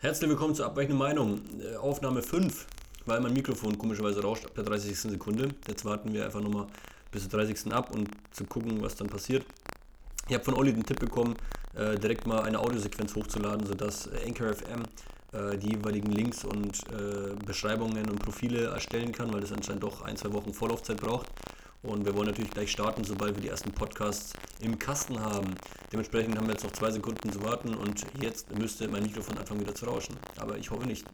Herzlich willkommen zur abweichenden Meinung. Äh, Aufnahme 5, weil mein Mikrofon komischerweise rauscht ab der 30. Sekunde. Jetzt warten wir einfach nochmal bis zur 30. ab und zu gucken, was dann passiert. Ich habe von Olli den Tipp bekommen, äh, direkt mal eine Audiosequenz hochzuladen, sodass Anchor FM äh, die jeweiligen Links und äh, Beschreibungen und Profile erstellen kann, weil das anscheinend doch ein, zwei Wochen Vorlaufzeit braucht. Und wir wollen natürlich gleich starten, sobald wir die ersten Podcasts im Kasten haben. Dementsprechend haben wir jetzt noch zwei Sekunden zu warten und jetzt müsste mein Mikrofon anfangen wieder zu rauschen. Aber ich hoffe nicht.